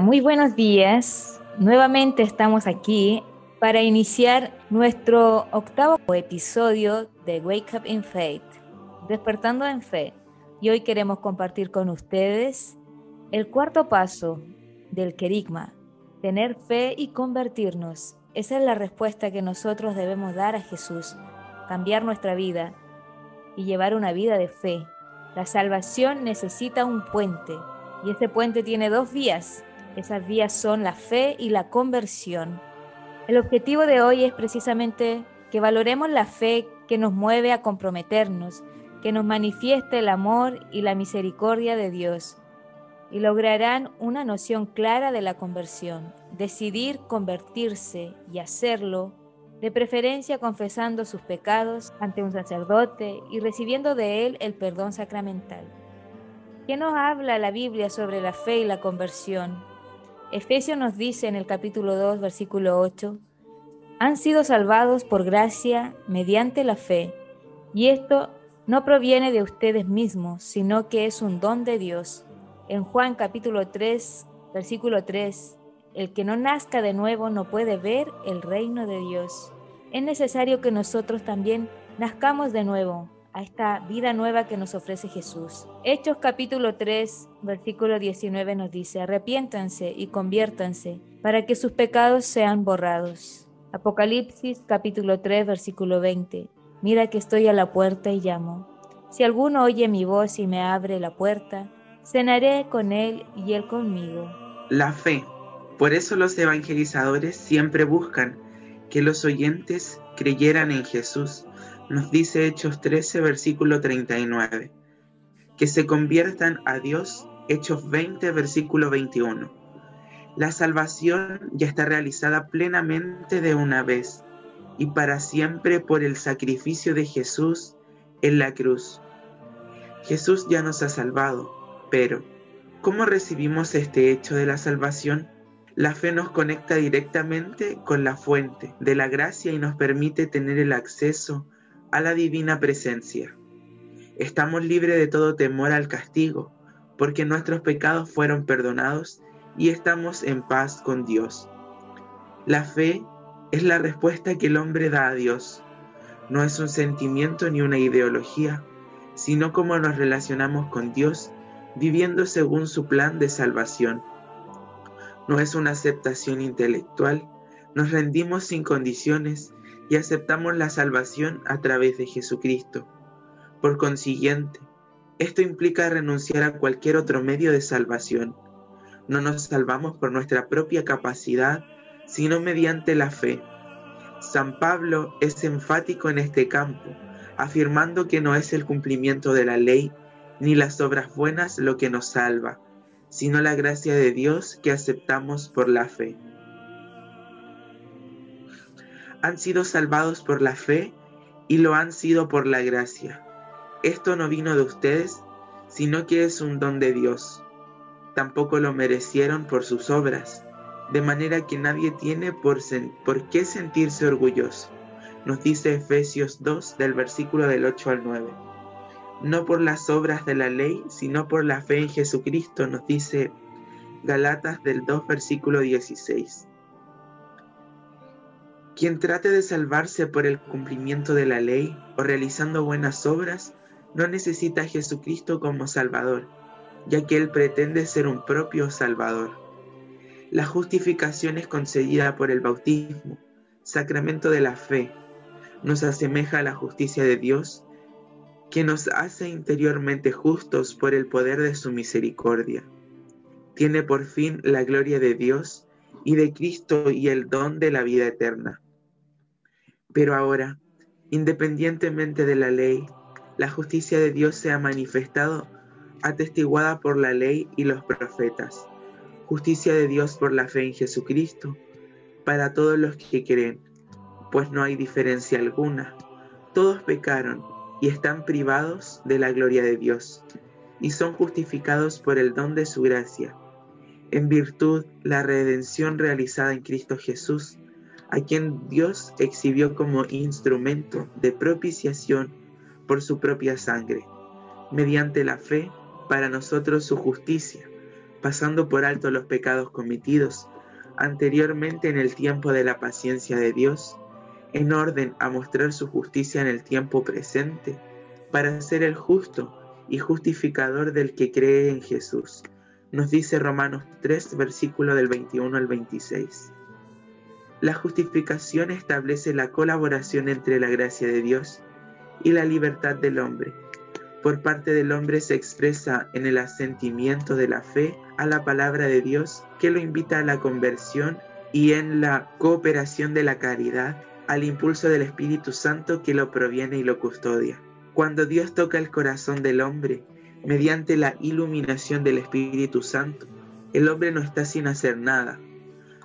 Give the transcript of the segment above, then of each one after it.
Muy buenos días. Nuevamente estamos aquí para iniciar nuestro octavo episodio de Wake Up in Faith, Despertando en Fe. Y hoy queremos compartir con ustedes el cuarto paso del querigma, tener fe y convertirnos. Esa es la respuesta que nosotros debemos dar a Jesús, cambiar nuestra vida y llevar una vida de fe. La salvación necesita un puente y ese puente tiene dos vías. Esas vías son la fe y la conversión. El objetivo de hoy es precisamente que valoremos la fe que nos mueve a comprometernos, que nos manifieste el amor y la misericordia de Dios y lograrán una noción clara de la conversión, decidir convertirse y hacerlo, de preferencia confesando sus pecados ante un sacerdote y recibiendo de él el perdón sacramental. ¿Qué nos habla la Biblia sobre la fe y la conversión? Efesios nos dice en el capítulo 2, versículo 8, han sido salvados por gracia mediante la fe, y esto no proviene de ustedes mismos, sino que es un don de Dios. En Juan capítulo 3, versículo 3, el que no nazca de nuevo no puede ver el reino de Dios. Es necesario que nosotros también nazcamos de nuevo, a esta vida nueva que nos ofrece Jesús. Hechos capítulo 3, versículo 19 nos dice, arrepiéntanse y conviértanse para que sus pecados sean borrados. Apocalipsis capítulo 3, versículo 20, mira que estoy a la puerta y llamo. Si alguno oye mi voz y me abre la puerta, cenaré con él y él conmigo. La fe. Por eso los evangelizadores siempre buscan que los oyentes creyeran en Jesús nos dice Hechos 13, versículo 39. Que se conviertan a Dios, Hechos 20, versículo 21. La salvación ya está realizada plenamente de una vez y para siempre por el sacrificio de Jesús en la cruz. Jesús ya nos ha salvado, pero ¿cómo recibimos este hecho de la salvación? La fe nos conecta directamente con la fuente de la gracia y nos permite tener el acceso a la divina presencia. Estamos libres de todo temor al castigo, porque nuestros pecados fueron perdonados y estamos en paz con Dios. La fe es la respuesta que el hombre da a Dios. No es un sentimiento ni una ideología, sino cómo nos relacionamos con Dios viviendo según su plan de salvación. No es una aceptación intelectual, nos rendimos sin condiciones y aceptamos la salvación a través de Jesucristo. Por consiguiente, esto implica renunciar a cualquier otro medio de salvación. No nos salvamos por nuestra propia capacidad, sino mediante la fe. San Pablo es enfático en este campo, afirmando que no es el cumplimiento de la ley ni las obras buenas lo que nos salva, sino la gracia de Dios que aceptamos por la fe han sido salvados por la fe y lo han sido por la gracia. Esto no vino de ustedes, sino que es un don de Dios. Tampoco lo merecieron por sus obras, de manera que nadie tiene por, por qué sentirse orgulloso. Nos dice Efesios 2 del versículo del 8 al 9. No por las obras de la ley, sino por la fe en Jesucristo, nos dice Galatas del 2 versículo 16. Quien trate de salvarse por el cumplimiento de la ley o realizando buenas obras, no necesita a Jesucristo como Salvador, ya que Él pretende ser un propio Salvador. La justificación es concedida por el bautismo, sacramento de la fe. Nos asemeja a la justicia de Dios, que nos hace interiormente justos por el poder de su misericordia. Tiene por fin la gloria de Dios y de Cristo y el don de la vida eterna. Pero ahora, independientemente de la ley, la justicia de Dios se ha manifestado atestiguada por la ley y los profetas. Justicia de Dios por la fe en Jesucristo, para todos los que creen, pues no hay diferencia alguna. Todos pecaron y están privados de la gloria de Dios, y son justificados por el don de su gracia, en virtud la redención realizada en Cristo Jesús a quien Dios exhibió como instrumento de propiciación por su propia sangre, mediante la fe para nosotros su justicia, pasando por alto los pecados cometidos anteriormente en el tiempo de la paciencia de Dios, en orden a mostrar su justicia en el tiempo presente, para ser el justo y justificador del que cree en Jesús. Nos dice Romanos 3, versículo del 21 al 26. La justificación establece la colaboración entre la gracia de Dios y la libertad del hombre. Por parte del hombre se expresa en el asentimiento de la fe a la palabra de Dios que lo invita a la conversión y en la cooperación de la caridad al impulso del Espíritu Santo que lo proviene y lo custodia. Cuando Dios toca el corazón del hombre mediante la iluminación del Espíritu Santo, el hombre no está sin hacer nada.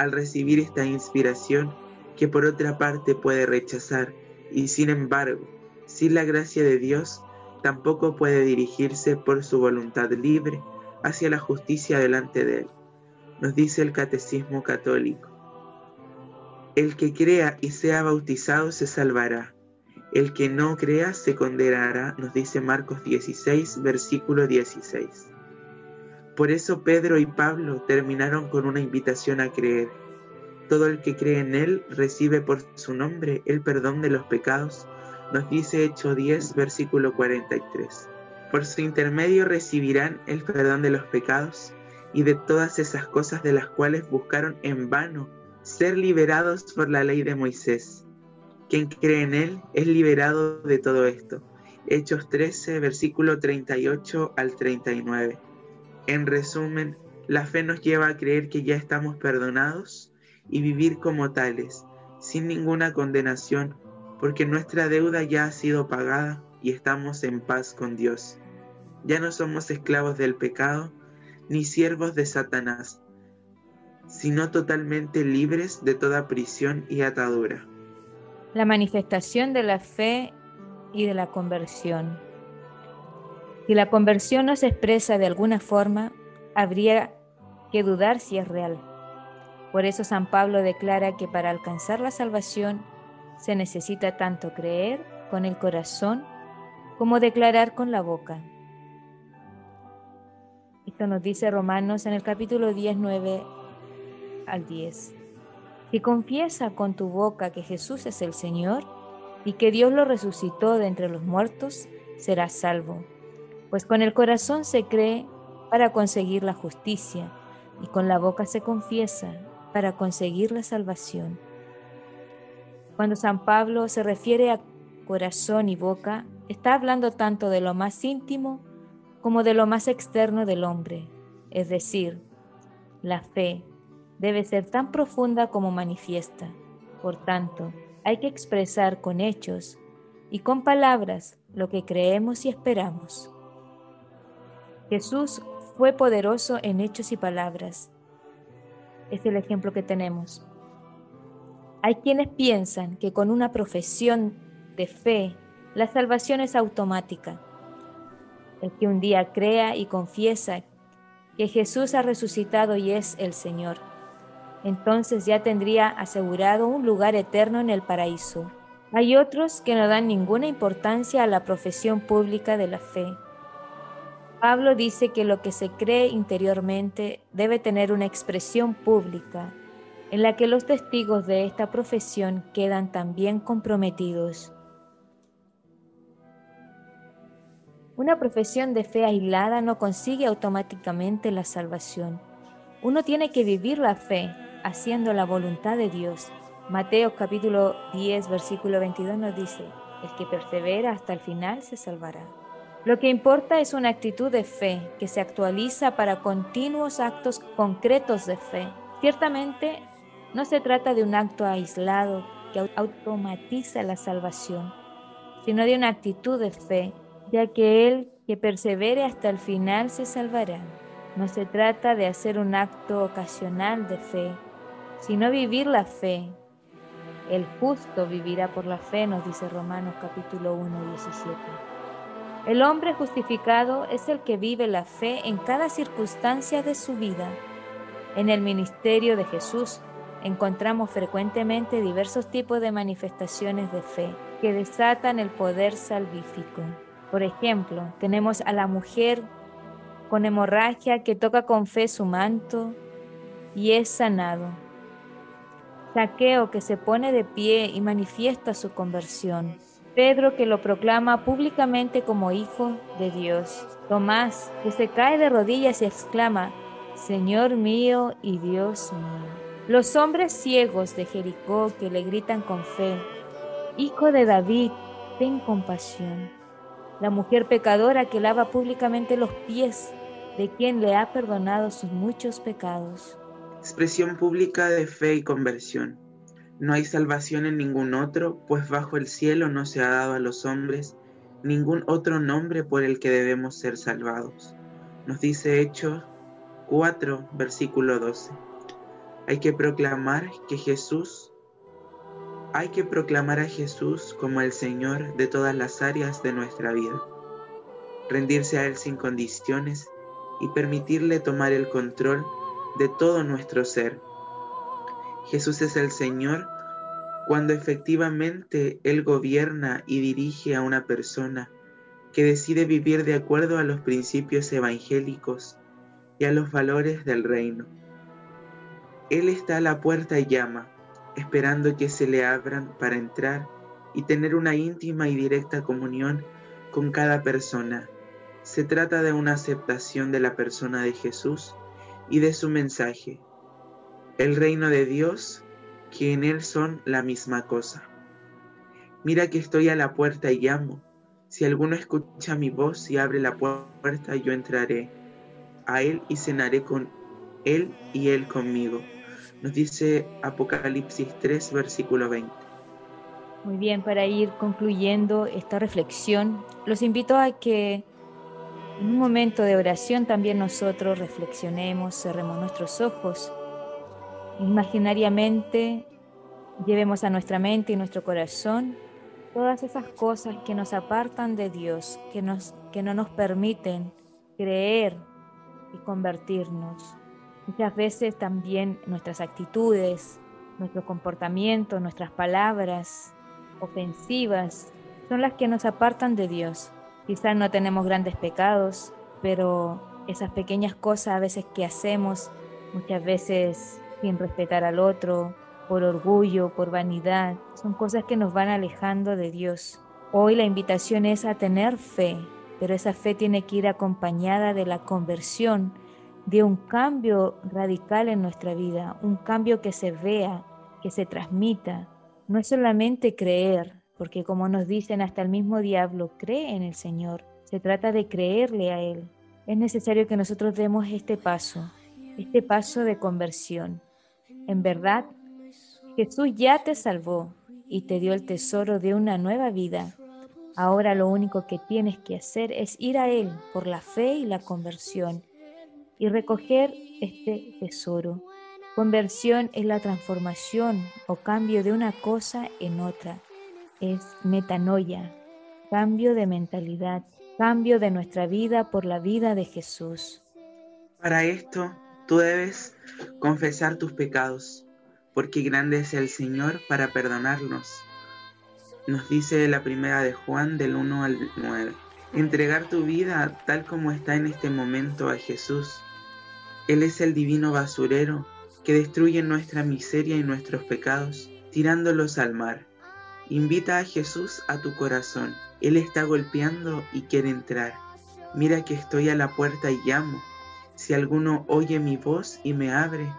Al recibir esta inspiración, que por otra parte puede rechazar, y sin embargo, sin la gracia de Dios, tampoco puede dirigirse por su voluntad libre hacia la justicia delante de Él. Nos dice el Catecismo Católico. El que crea y sea bautizado se salvará. El que no crea se condenará, nos dice Marcos 16, versículo 16. Por eso Pedro y Pablo terminaron con una invitación a creer. Todo el que cree en Él recibe por su nombre el perdón de los pecados nos dice Hecho 10, versículo 43. Por su intermedio recibirán el perdón de los pecados y de todas esas cosas de las cuales buscaron en vano ser liberados por la ley de Moisés. Quien cree en Él es liberado de todo esto. Hechos 13, versículo 38 al 39. En resumen, la fe nos lleva a creer que ya estamos perdonados y vivir como tales, sin ninguna condenación porque nuestra deuda ya ha sido pagada y estamos en paz con Dios. Ya no somos esclavos del pecado ni siervos de Satanás, sino totalmente libres de toda prisión y atadura. La manifestación de la fe y de la conversión. Si la conversión no se expresa de alguna forma, habría que dudar si es real. Por eso San Pablo declara que para alcanzar la salvación se necesita tanto creer con el corazón como declarar con la boca. Esto nos dice Romanos en el capítulo 19 al 10. Si confiesa con tu boca que Jesús es el Señor y que Dios lo resucitó de entre los muertos, serás salvo. Pues con el corazón se cree para conseguir la justicia y con la boca se confiesa para conseguir la salvación. Cuando San Pablo se refiere a corazón y boca, está hablando tanto de lo más íntimo como de lo más externo del hombre, es decir, la fe debe ser tan profunda como manifiesta. Por tanto, hay que expresar con hechos y con palabras lo que creemos y esperamos. Jesús fue poderoso en hechos y palabras. Es el ejemplo que tenemos. Hay quienes piensan que con una profesión de fe la salvación es automática. El que un día crea y confiesa que Jesús ha resucitado y es el Señor, entonces ya tendría asegurado un lugar eterno en el paraíso. Hay otros que no dan ninguna importancia a la profesión pública de la fe. Pablo dice que lo que se cree interiormente debe tener una expresión pública en la que los testigos de esta profesión quedan también comprometidos. Una profesión de fe aislada no consigue automáticamente la salvación. Uno tiene que vivir la fe haciendo la voluntad de Dios. Mateo capítulo 10 versículo 22 nos dice, el que persevera hasta el final se salvará. Lo que importa es una actitud de fe que se actualiza para continuos actos concretos de fe. Ciertamente no se trata de un acto aislado que automatiza la salvación, sino de una actitud de fe, ya que el que persevere hasta el final se salvará. No se trata de hacer un acto ocasional de fe, sino vivir la fe. El justo vivirá por la fe, nos dice Romanos capítulo 1, 17. El hombre justificado es el que vive la fe en cada circunstancia de su vida. En el ministerio de Jesús encontramos frecuentemente diversos tipos de manifestaciones de fe que desatan el poder salvífico. Por ejemplo, tenemos a la mujer con hemorragia que toca con fe su manto y es sanado. Saqueo que se pone de pie y manifiesta su conversión. Pedro que lo proclama públicamente como hijo de Dios. Tomás que se cae de rodillas y exclama, Señor mío y Dios mío. Los hombres ciegos de Jericó que le gritan con fe, Hijo de David, ten compasión. La mujer pecadora que lava públicamente los pies de quien le ha perdonado sus muchos pecados. Expresión pública de fe y conversión. No hay salvación en ningún otro, pues bajo el cielo no se ha dado a los hombres ningún otro nombre por el que debemos ser salvados. Nos dice Hechos 4, versículo 12. Hay que proclamar que Jesús, hay que proclamar a Jesús como el Señor de todas las áreas de nuestra vida. Rendirse a Él sin condiciones y permitirle tomar el control de todo nuestro ser Jesús es el Señor cuando efectivamente Él gobierna y dirige a una persona que decide vivir de acuerdo a los principios evangélicos y a los valores del reino. Él está a la puerta y llama, esperando que se le abran para entrar y tener una íntima y directa comunión con cada persona. Se trata de una aceptación de la persona de Jesús y de su mensaje el reino de Dios, que en Él son la misma cosa. Mira que estoy a la puerta y llamo. Si alguno escucha mi voz y abre la puerta, yo entraré a Él y cenaré con Él y Él conmigo. Nos dice Apocalipsis 3, versículo 20. Muy bien, para ir concluyendo esta reflexión, los invito a que en un momento de oración también nosotros reflexionemos, cerremos nuestros ojos imaginariamente llevemos a nuestra mente y nuestro corazón todas esas cosas que nos apartan de Dios, que, nos, que no nos permiten creer y convertirnos. Muchas veces también nuestras actitudes, nuestro comportamiento, nuestras palabras ofensivas son las que nos apartan de Dios. Quizás no tenemos grandes pecados, pero esas pequeñas cosas a veces que hacemos, muchas veces sin respetar al otro, por orgullo, por vanidad. Son cosas que nos van alejando de Dios. Hoy la invitación es a tener fe, pero esa fe tiene que ir acompañada de la conversión, de un cambio radical en nuestra vida, un cambio que se vea, que se transmita. No es solamente creer, porque como nos dicen hasta el mismo diablo, cree en el Señor. Se trata de creerle a Él. Es necesario que nosotros demos este paso, este paso de conversión. En verdad, Jesús ya te salvó y te dio el tesoro de una nueva vida. Ahora lo único que tienes que hacer es ir a Él por la fe y la conversión y recoger este tesoro. Conversión es la transformación o cambio de una cosa en otra. Es metanoia, cambio de mentalidad, cambio de nuestra vida por la vida de Jesús. Para esto Tú debes confesar tus pecados, porque grande es el Señor para perdonarnos. Nos dice la primera de Juan del 1 al 9. Entregar tu vida tal como está en este momento a Jesús. Él es el divino basurero que destruye nuestra miseria y nuestros pecados, tirándolos al mar. Invita a Jesús a tu corazón. Él está golpeando y quiere entrar. Mira que estoy a la puerta y llamo. Si alguno oye mi voz y me abre,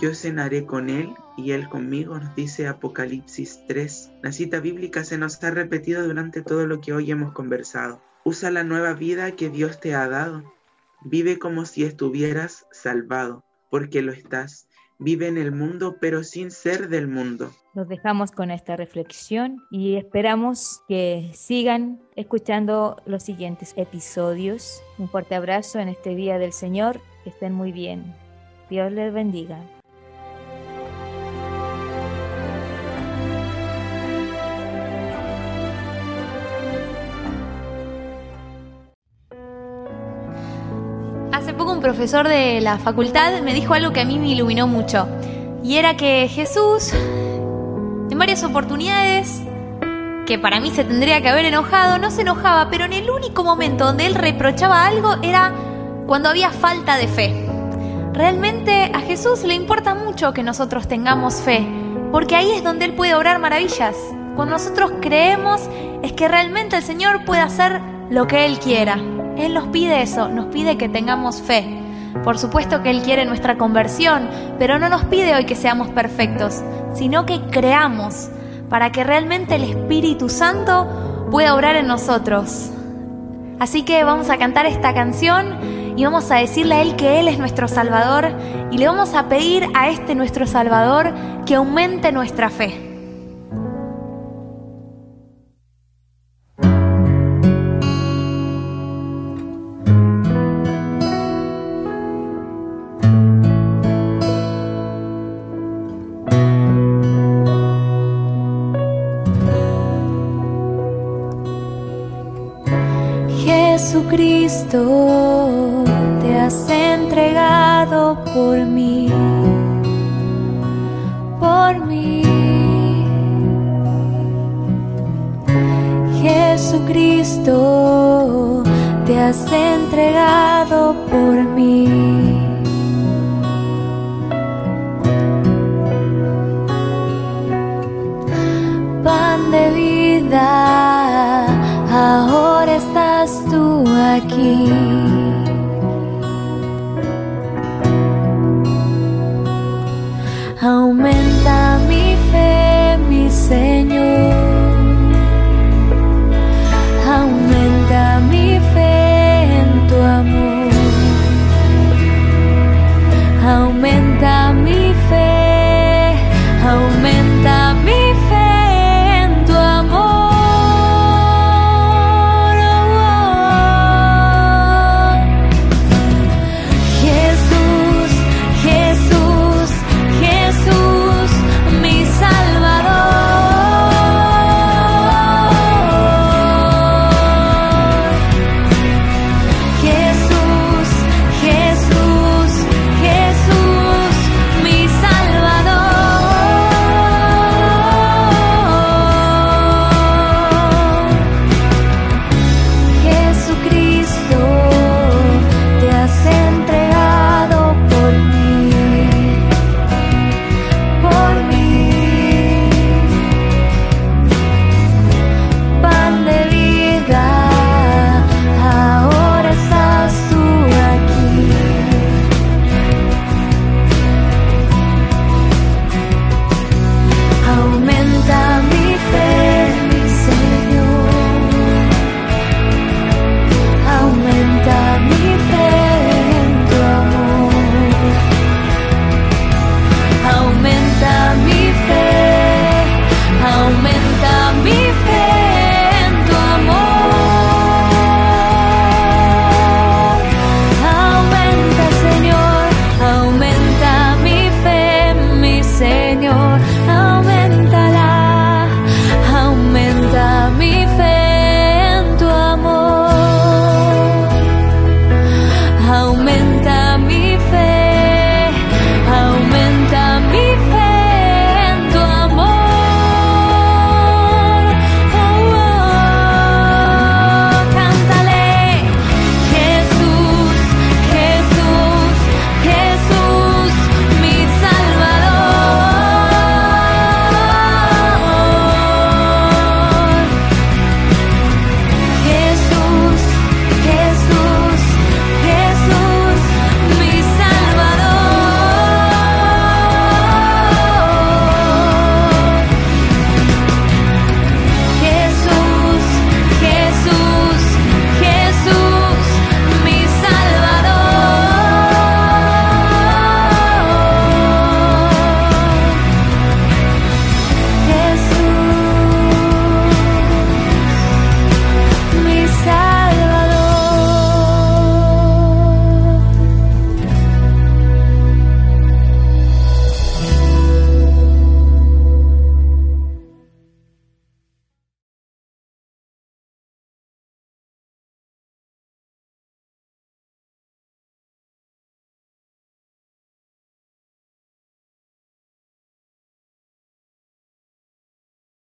yo cenaré con él y él conmigo, nos dice Apocalipsis 3. La cita bíblica se nos ha repetido durante todo lo que hoy hemos conversado. Usa la nueva vida que Dios te ha dado. Vive como si estuvieras salvado, porque lo estás. Vive en el mundo, pero sin ser del mundo. Nos dejamos con esta reflexión y esperamos que sigan escuchando los siguientes episodios. Un fuerte abrazo en este Día del Señor. Que estén muy bien. Dios les bendiga. Profesor de la facultad me dijo algo que a mí me iluminó mucho. Y era que Jesús en varias oportunidades que para mí se tendría que haber enojado, no se enojaba, pero en el único momento donde él reprochaba algo era cuando había falta de fe. Realmente a Jesús le importa mucho que nosotros tengamos fe, porque ahí es donde Él puede obrar maravillas. Cuando nosotros creemos es que realmente el Señor puede hacer lo que Él quiera. Él nos pide eso, nos pide que tengamos fe. Por supuesto que Él quiere nuestra conversión, pero no nos pide hoy que seamos perfectos, sino que creamos para que realmente el Espíritu Santo pueda obrar en nosotros. Así que vamos a cantar esta canción y vamos a decirle a Él que Él es nuestro Salvador y le vamos a pedir a este nuestro Salvador que aumente nuestra fe. Por mí. Jesucristo, te has entregado por mí.